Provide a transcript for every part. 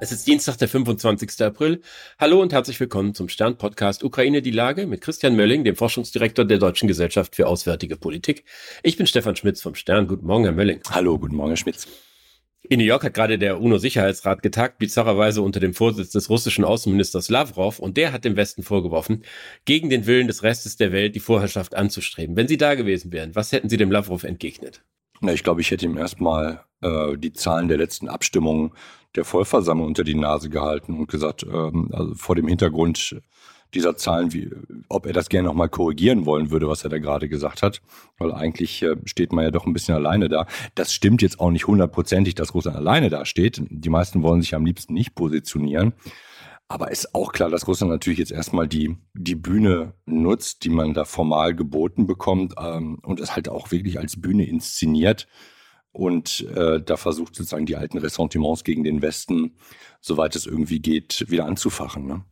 Es ist Dienstag, der 25. April. Hallo und herzlich willkommen zum Stern-Podcast Ukraine die Lage mit Christian Mölling, dem Forschungsdirektor der Deutschen Gesellschaft für Auswärtige Politik. Ich bin Stefan Schmitz vom Stern. Guten Morgen, Herr Mölling. Hallo, guten Morgen, Herr Schmitz. In New York hat gerade der UNO-Sicherheitsrat getagt, bizarrerweise unter dem Vorsitz des russischen Außenministers Lavrov, und der hat dem Westen vorgeworfen, gegen den Willen des Restes der Welt die Vorherrschaft anzustreben. Wenn Sie da gewesen wären, was hätten Sie dem Lavrov entgegnet? Na, ich glaube, ich hätte ihm erstmal äh, die Zahlen der letzten Abstimmungen der Vollversammlung unter die Nase gehalten und gesagt, ähm, also vor dem Hintergrund dieser Zahlen, wie, ob er das gerne nochmal korrigieren wollen würde, was er da gerade gesagt hat. Weil eigentlich äh, steht man ja doch ein bisschen alleine da. Das stimmt jetzt auch nicht hundertprozentig, dass Russland alleine da steht. Die meisten wollen sich am liebsten nicht positionieren. Aber ist auch klar, dass Russland natürlich jetzt erstmal die, die Bühne nutzt, die man da formal geboten bekommt ähm, und es halt auch wirklich als Bühne inszeniert und äh, da versucht sozusagen die alten Ressentiments gegen den Westen, soweit es irgendwie geht, wieder anzufachen. Ne?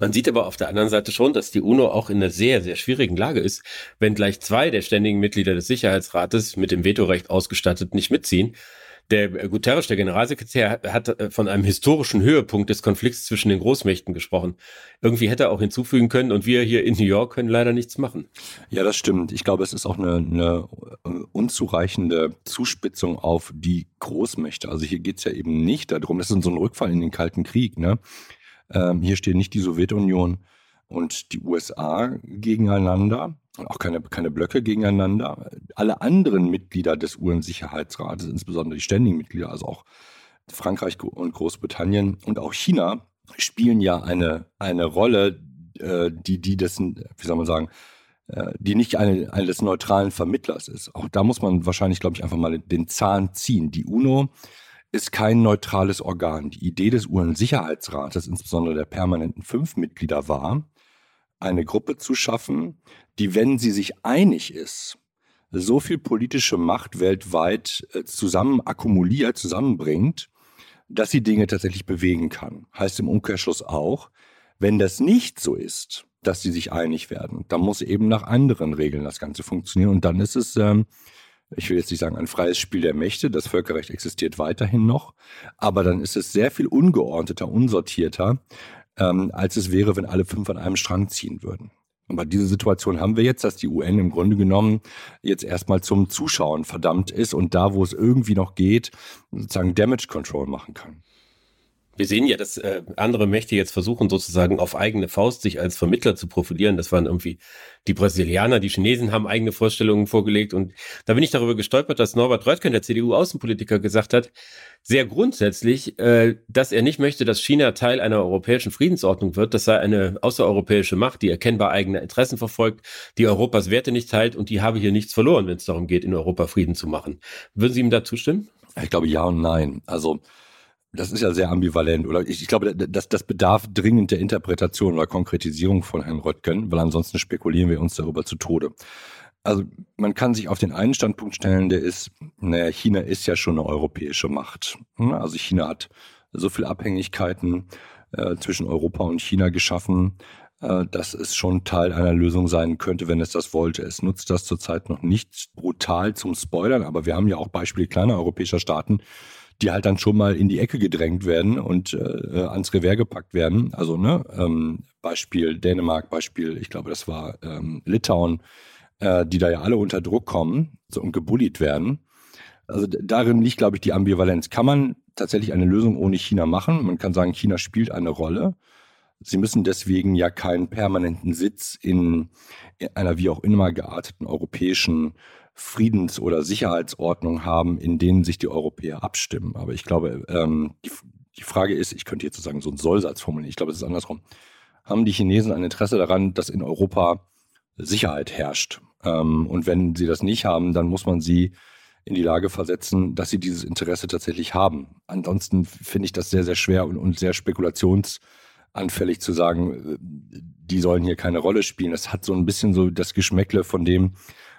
Man sieht aber auf der anderen Seite schon, dass die UNO auch in einer sehr, sehr schwierigen Lage ist, wenn gleich zwei der ständigen Mitglieder des Sicherheitsrates mit dem Vetorecht ausgestattet nicht mitziehen. Der Guterres, der Generalsekretär, hat äh, von einem historischen Höhepunkt des Konflikts zwischen den Großmächten gesprochen. Irgendwie hätte er auch hinzufügen können und wir hier in New York können leider nichts machen. Ja, das stimmt. Ich glaube, es ist auch eine, eine äh, unzureichende Zuspitzung auf die Großmächte. Also hier geht es ja eben nicht darum, das ist so ein Rückfall in den Kalten Krieg. Ne? Ähm, hier stehen nicht die Sowjetunion und die USA gegeneinander, auch keine, keine Blöcke gegeneinander. Alle anderen Mitglieder des UN-Sicherheitsrates, insbesondere die ständigen Mitglieder, also auch Frankreich und Großbritannien und auch China, spielen ja eine, eine Rolle, äh, die, die das, wie soll man sagen, äh, die nicht eine, eine neutralen Vermittlers ist. Auch da muss man wahrscheinlich, glaube ich, einfach mal den Zahn ziehen. Die UNO ist kein neutrales Organ. Die Idee des UN-Sicherheitsrates, insbesondere der permanenten fünf Mitglieder, war, eine Gruppe zu schaffen, die, wenn sie sich einig ist, so viel politische Macht weltweit äh, zusammen akkumuliert, zusammenbringt, dass sie Dinge tatsächlich bewegen kann. Heißt im Umkehrschluss auch, wenn das nicht so ist, dass sie sich einig werden, dann muss eben nach anderen Regeln das Ganze funktionieren. Und dann ist es, ähm, ich will jetzt nicht sagen ein freies Spiel der Mächte, das Völkerrecht existiert weiterhin noch, aber dann ist es sehr viel ungeordneter, unsortierter, ähm, als es wäre, wenn alle fünf an einem Strang ziehen würden. Aber diese Situation haben wir jetzt, dass die UN im Grunde genommen jetzt erstmal zum Zuschauen verdammt ist und da, wo es irgendwie noch geht, sozusagen Damage Control machen kann. Wir sehen ja, dass äh, andere Mächte jetzt versuchen, sozusagen auf eigene Faust sich als Vermittler zu profilieren. Das waren irgendwie die Brasilianer, die Chinesen haben eigene Vorstellungen vorgelegt. Und da bin ich darüber gestolpert, dass Norbert Röttgen, der CDU-Außenpolitiker, gesagt hat, sehr grundsätzlich, äh, dass er nicht möchte, dass China Teil einer europäischen Friedensordnung wird. Das sei eine außereuropäische Macht, die erkennbar eigene Interessen verfolgt, die Europas Werte nicht teilt und die habe hier nichts verloren, wenn es darum geht, in Europa Frieden zu machen. Würden Sie ihm da zustimmen? Ich glaube ja und nein. Also das ist ja sehr ambivalent, oder? Ich, ich glaube, das, das bedarf dringend der Interpretation oder Konkretisierung von Herrn Röttgen, weil ansonsten spekulieren wir uns darüber zu Tode. Also man kann sich auf den einen Standpunkt stellen, der ist, naja, China ist ja schon eine europäische Macht. Hm? Also China hat so viele Abhängigkeiten äh, zwischen Europa und China geschaffen, äh, dass es schon Teil einer Lösung sein könnte, wenn es das wollte. Es nutzt das zurzeit noch nicht brutal zum Spoilern, aber wir haben ja auch Beispiele kleiner europäischer Staaten, die halt dann schon mal in die Ecke gedrängt werden und äh, ans Revers gepackt werden. Also, ne, ähm, Beispiel Dänemark, Beispiel, ich glaube, das war ähm, Litauen, äh, die da ja alle unter Druck kommen so, und gebullied werden. Also darin liegt, glaube ich, die Ambivalenz. Kann man tatsächlich eine Lösung ohne China machen? Man kann sagen, China spielt eine Rolle. Sie müssen deswegen ja keinen permanenten Sitz in, in einer wie auch immer gearteten europäischen Friedens- oder Sicherheitsordnung haben, in denen sich die Europäer abstimmen. Aber ich glaube, ähm, die, die Frage ist, ich könnte jetzt sozusagen so einen Sollsatz formulieren, ich glaube, es ist andersrum. Haben die Chinesen ein Interesse daran, dass in Europa Sicherheit herrscht? Ähm, und wenn sie das nicht haben, dann muss man sie in die Lage versetzen, dass sie dieses Interesse tatsächlich haben. Ansonsten finde ich das sehr, sehr schwer und, und sehr spekulationsanfällig zu sagen, äh, die sollen hier keine Rolle spielen. Es hat so ein bisschen so das Geschmäckle von dem,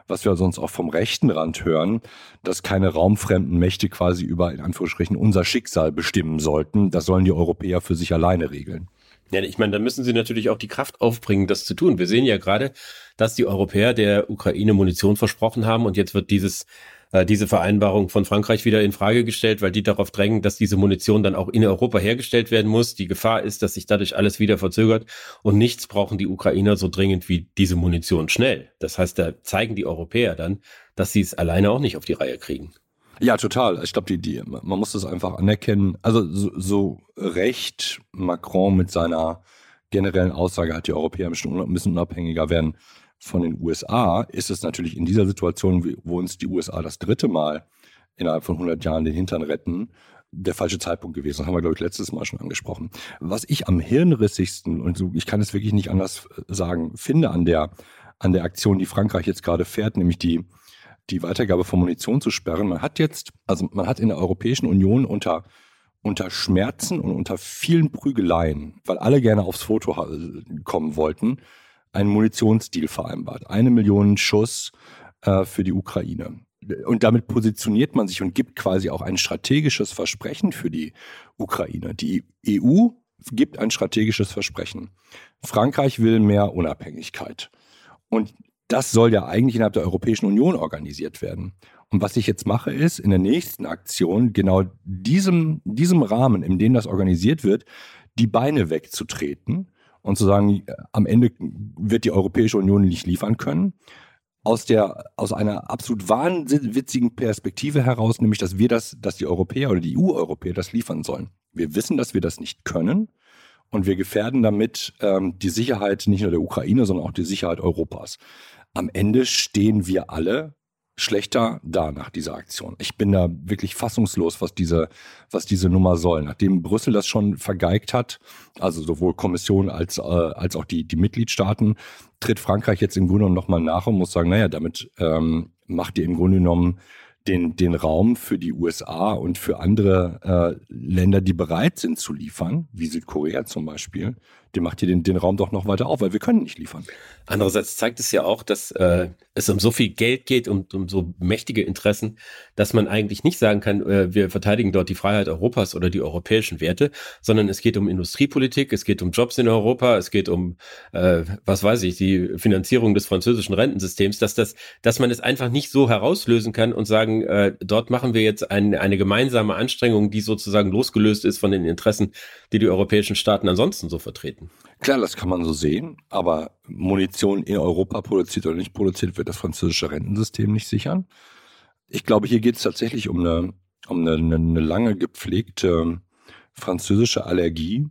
was wir sonst auch vom rechten Rand hören, dass keine raumfremden Mächte quasi über, in Anführungsstrichen, unser Schicksal bestimmen sollten. Das sollen die Europäer für sich alleine regeln. Ja, ich meine, da müssen sie natürlich auch die Kraft aufbringen, das zu tun. Wir sehen ja gerade, dass die Europäer der Ukraine Munition versprochen haben und jetzt wird dieses äh, diese Vereinbarung von Frankreich wieder in Frage gestellt, weil die darauf drängen, dass diese Munition dann auch in Europa hergestellt werden muss. Die Gefahr ist, dass sich dadurch alles wieder verzögert und nichts brauchen die Ukrainer so dringend wie diese Munition schnell. Das heißt, da zeigen die Europäer dann, dass sie es alleine auch nicht auf die Reihe kriegen. Ja, total. Ich glaube, die, die, man muss das einfach anerkennen. Also so, so recht Macron mit seiner generellen Aussage hat, die Europäer müssen unabhängiger werden von den USA, ist es natürlich in dieser Situation, wo uns die USA das dritte Mal innerhalb von 100 Jahren den Hintern retten, der falsche Zeitpunkt gewesen. Das haben wir, glaube ich, letztes Mal schon angesprochen. Was ich am hirnrissigsten, und so, ich kann es wirklich nicht anders sagen, finde an der, an der Aktion, die Frankreich jetzt gerade fährt, nämlich die, die Weitergabe von Munition zu sperren. Man hat jetzt, also man hat in der Europäischen Union unter unter Schmerzen und unter vielen Prügeleien, weil alle gerne aufs Foto kommen wollten, einen Munitionsdeal vereinbart. Eine Million Schuss äh, für die Ukraine. Und damit positioniert man sich und gibt quasi auch ein strategisches Versprechen für die Ukraine. Die EU gibt ein strategisches Versprechen. Frankreich will mehr Unabhängigkeit. Und das soll ja eigentlich innerhalb der Europäischen Union organisiert werden. Und was ich jetzt mache, ist in der nächsten Aktion genau diesem, diesem Rahmen, in dem das organisiert wird, die Beine wegzutreten und zu sagen, am Ende wird die Europäische Union nicht liefern können. Aus, der, aus einer absolut wahnwitzigen Perspektive heraus, nämlich, dass wir das, dass die Europäer oder die EU-Europäer das liefern sollen. Wir wissen, dass wir das nicht können und wir gefährden damit ähm, die Sicherheit nicht nur der Ukraine, sondern auch die Sicherheit Europas. Am Ende stehen wir alle schlechter da nach dieser Aktion. Ich bin da wirklich fassungslos, was diese, was diese Nummer soll. Nachdem Brüssel das schon vergeigt hat, also sowohl Kommission als, äh, als auch die, die Mitgliedstaaten, tritt Frankreich jetzt im Grunde genommen nochmal nach und muss sagen, naja, damit ähm, macht ihr im Grunde genommen den, den Raum für die USA und für andere äh, Länder, die bereit sind zu liefern, wie Südkorea zum Beispiel, dem macht ihr den, den Raum doch noch weiter auf, weil wir können nicht liefern. Andererseits zeigt es ja auch, dass äh, es um so viel Geld geht und um so mächtige Interessen, dass man eigentlich nicht sagen kann, äh, wir verteidigen dort die Freiheit Europas oder die europäischen Werte, sondern es geht um Industriepolitik, es geht um Jobs in Europa, es geht um, äh, was weiß ich, die Finanzierung des französischen Rentensystems, dass das, dass man es einfach nicht so herauslösen kann und sagen, äh, dort machen wir jetzt ein, eine gemeinsame Anstrengung, die sozusagen losgelöst ist von den Interessen, die die europäischen Staaten ansonsten so vertreten. Klar, das kann man so sehen, aber Munition in Europa produziert oder nicht produziert, wird das französische Rentensystem nicht sichern. Ich glaube, hier geht es tatsächlich um eine, um eine, eine lange gepflegte französische Allergie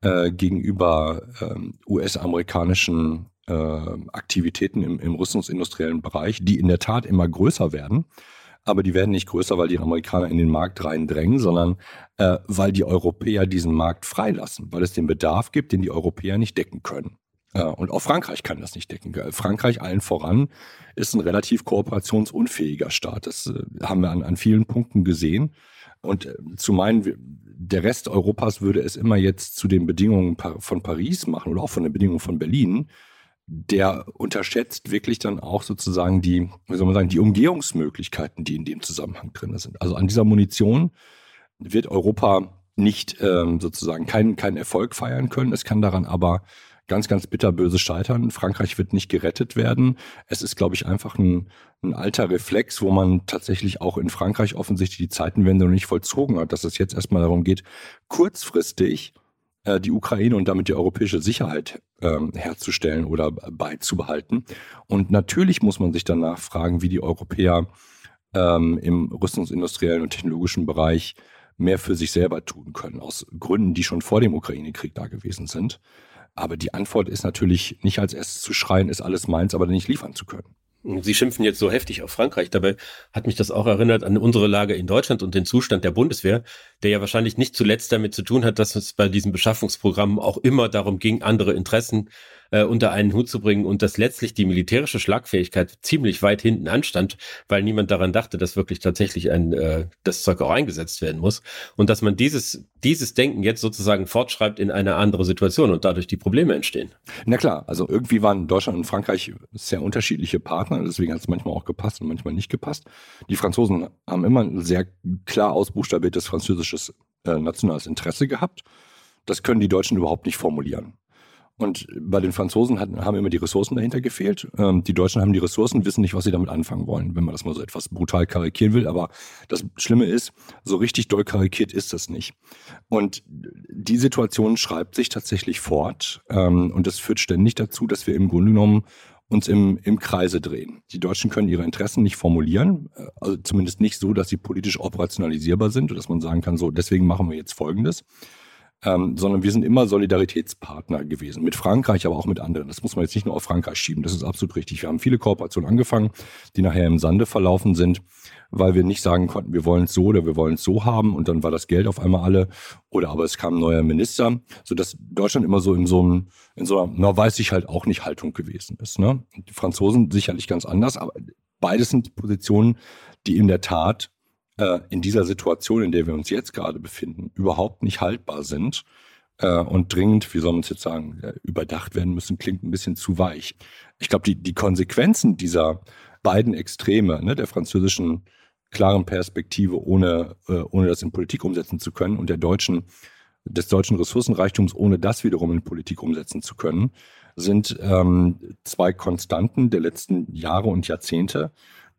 äh, gegenüber äh, US-amerikanischen äh, Aktivitäten im, im rüstungsindustriellen Bereich, die in der Tat immer größer werden aber die werden nicht größer, weil die Amerikaner in den Markt reindrängen, sondern äh, weil die Europäer diesen Markt freilassen, weil es den Bedarf gibt, den die Europäer nicht decken können. Äh, und auch Frankreich kann das nicht decken. Frankreich allen voran ist ein relativ kooperationsunfähiger Staat. Das äh, haben wir an, an vielen Punkten gesehen. Und äh, zu meinen, der Rest Europas würde es immer jetzt zu den Bedingungen von Paris machen oder auch von den Bedingungen von Berlin der unterschätzt wirklich dann auch sozusagen die, wie soll man sagen, die Umgehungsmöglichkeiten, die in dem Zusammenhang drin sind. Also an dieser Munition wird Europa nicht ähm, sozusagen keinen keinen Erfolg feiern können. Es kann daran aber ganz, ganz bitterböse scheitern. Frankreich wird nicht gerettet werden. Es ist, glaube ich, einfach ein, ein alter Reflex, wo man tatsächlich auch in Frankreich offensichtlich die Zeitenwende noch nicht vollzogen hat, dass es jetzt erstmal darum geht, kurzfristig die Ukraine und damit die europäische Sicherheit ähm, herzustellen oder beizubehalten. Und natürlich muss man sich danach fragen, wie die Europäer ähm, im rüstungsindustriellen und technologischen Bereich mehr für sich selber tun können, aus Gründen, die schon vor dem Ukraine-Krieg da gewesen sind. Aber die Antwort ist natürlich nicht als erstes zu schreien, ist alles meins, aber nicht liefern zu können. Sie schimpfen jetzt so heftig auf Frankreich. Dabei hat mich das auch erinnert an unsere Lage in Deutschland und den Zustand der Bundeswehr, der ja wahrscheinlich nicht zuletzt damit zu tun hat, dass es bei diesen Beschaffungsprogrammen auch immer darum ging, andere Interessen äh, unter einen Hut zu bringen und dass letztlich die militärische Schlagfähigkeit ziemlich weit hinten anstand, weil niemand daran dachte, dass wirklich tatsächlich ein äh, das Zeug auch eingesetzt werden muss und dass man dieses dieses Denken jetzt sozusagen fortschreibt in eine andere Situation und dadurch die Probleme entstehen. Na klar, also irgendwie waren Deutschland und Frankreich sehr unterschiedliche Partner, deswegen hat es manchmal auch gepasst und manchmal nicht gepasst. Die Franzosen haben immer ein sehr klar ausbuchstabiertes französisches äh, nationales Interesse gehabt. Das können die Deutschen überhaupt nicht formulieren. Und bei den Franzosen hat, haben immer die Ressourcen dahinter gefehlt. Ähm, die Deutschen haben die Ressourcen, wissen nicht, was sie damit anfangen wollen, wenn man das mal so etwas brutal karikieren will. Aber das Schlimme ist, so richtig doll karikiert ist das nicht. Und die Situation schreibt sich tatsächlich fort. Ähm, und das führt ständig dazu, dass wir im Grunde genommen uns im, im Kreise drehen. Die Deutschen können ihre Interessen nicht formulieren, äh, also zumindest nicht so, dass sie politisch operationalisierbar sind, dass man sagen kann, so, deswegen machen wir jetzt Folgendes ähm, sondern wir sind immer Solidaritätspartner gewesen. Mit Frankreich, aber auch mit anderen. Das muss man jetzt nicht nur auf Frankreich schieben. Das ist absolut richtig. Wir haben viele Kooperationen angefangen, die nachher im Sande verlaufen sind, weil wir nicht sagen konnten, wir wollen es so oder wir wollen es so haben und dann war das Geld auf einmal alle oder aber es kam ein neuer Minister, sodass Deutschland immer so in so einem, in so einer, na, weiß ich halt auch nicht Haltung gewesen ist. Ne? Die Franzosen sicherlich ganz anders, aber beides sind Positionen, die in der Tat äh, in dieser Situation, in der wir uns jetzt gerade befinden, überhaupt nicht haltbar sind äh, und dringend, wie soll man es jetzt sagen, äh, überdacht werden müssen, klingt ein bisschen zu weich. Ich glaube, die, die Konsequenzen dieser beiden Extreme, ne, der französischen klaren Perspektive, ohne, äh, ohne das in Politik umsetzen zu können und der deutschen, des deutschen Ressourcenreichtums, ohne das wiederum in Politik umsetzen zu können, sind ähm, zwei Konstanten der letzten Jahre und Jahrzehnte,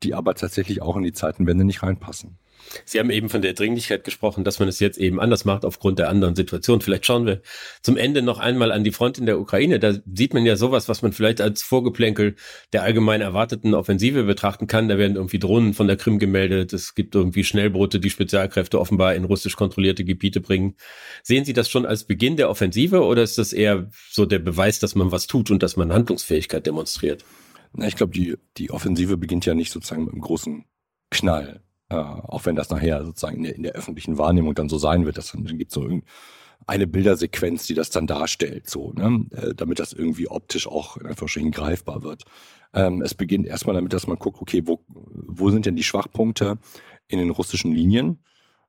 die aber tatsächlich auch in die Zeitenwende nicht reinpassen. Sie haben eben von der Dringlichkeit gesprochen, dass man es jetzt eben anders macht aufgrund der anderen Situation. Vielleicht schauen wir zum Ende noch einmal an die Front in der Ukraine. Da sieht man ja sowas, was man vielleicht als Vorgeplänkel der allgemein erwarteten Offensive betrachten kann. Da werden irgendwie Drohnen von der Krim gemeldet. Es gibt irgendwie Schnellboote, die Spezialkräfte offenbar in russisch kontrollierte Gebiete bringen. Sehen Sie das schon als Beginn der Offensive oder ist das eher so der Beweis, dass man was tut und dass man Handlungsfähigkeit demonstriert? Na, ich glaube, die, die Offensive beginnt ja nicht sozusagen mit einem großen Knall. Äh, auch wenn das nachher sozusagen in der, in der, öffentlichen Wahrnehmung dann so sein wird, dass dann, gibt es so eine Bildersequenz, die das dann darstellt, so, ne? Äh, damit das irgendwie optisch auch in Anführungsstrichen greifbar wird. Ähm, es beginnt erstmal damit, dass man guckt, okay, wo, wo sind denn die Schwachpunkte in den russischen Linien?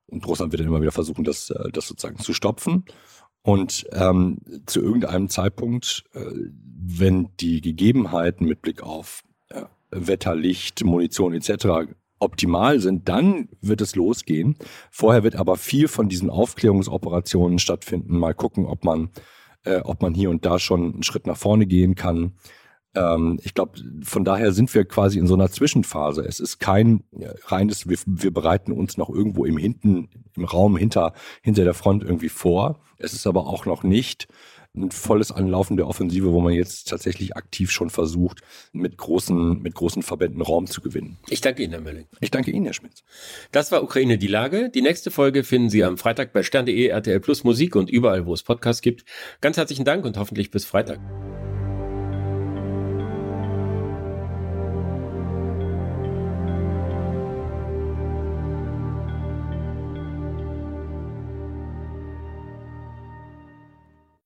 Und Russland wird dann immer wieder versuchen, das, äh, das sozusagen zu stopfen. Und ähm, zu irgendeinem Zeitpunkt, äh, wenn die Gegebenheiten mit Blick auf äh, Wetter, Licht, Munition etc. optimal sind, dann wird es losgehen. Vorher wird aber viel von diesen Aufklärungsoperationen stattfinden. Mal gucken, ob man, äh, ob man hier und da schon einen Schritt nach vorne gehen kann. Ähm, ich glaube, von daher sind wir quasi in so einer Zwischenphase. Es ist kein reines, wir, wir bereiten uns noch irgendwo im hinten, im Raum hinter, hinter der Front irgendwie vor. Es ist aber auch noch nicht ein volles Anlaufen der Offensive, wo man jetzt tatsächlich aktiv schon versucht, mit großen, mit großen Verbänden Raum zu gewinnen. Ich danke Ihnen, Herr Mölling. Ich danke Ihnen, Herr Schmitz. Das war Ukraine die Lage. Die nächste Folge finden Sie am Freitag bei stern.de, RTL Plus Musik und überall, wo es Podcasts gibt. Ganz herzlichen Dank und hoffentlich bis Freitag.